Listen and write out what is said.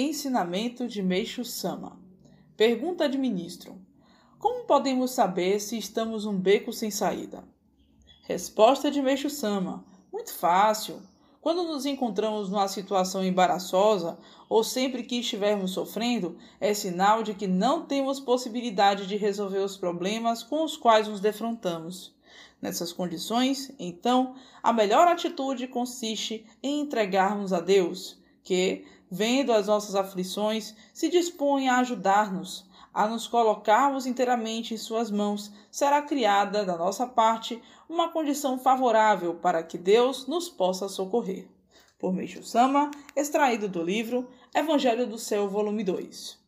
Ensinamento de Meixo Sama. Pergunta de ministro: Como podemos saber se estamos num beco sem saída? Resposta de Meixo Sama: Muito fácil. Quando nos encontramos numa situação embaraçosa ou sempre que estivermos sofrendo, é sinal de que não temos possibilidade de resolver os problemas com os quais nos defrontamos. Nessas condições, então, a melhor atitude consiste em entregarmos a Deus, que, vendo as nossas aflições, se dispõe a ajudar-nos, a nos colocarmos inteiramente em Suas mãos, será criada, da nossa parte, uma condição favorável para que Deus nos possa socorrer. Por Meixo Sama, extraído do livro Evangelho do Céu, volume 2.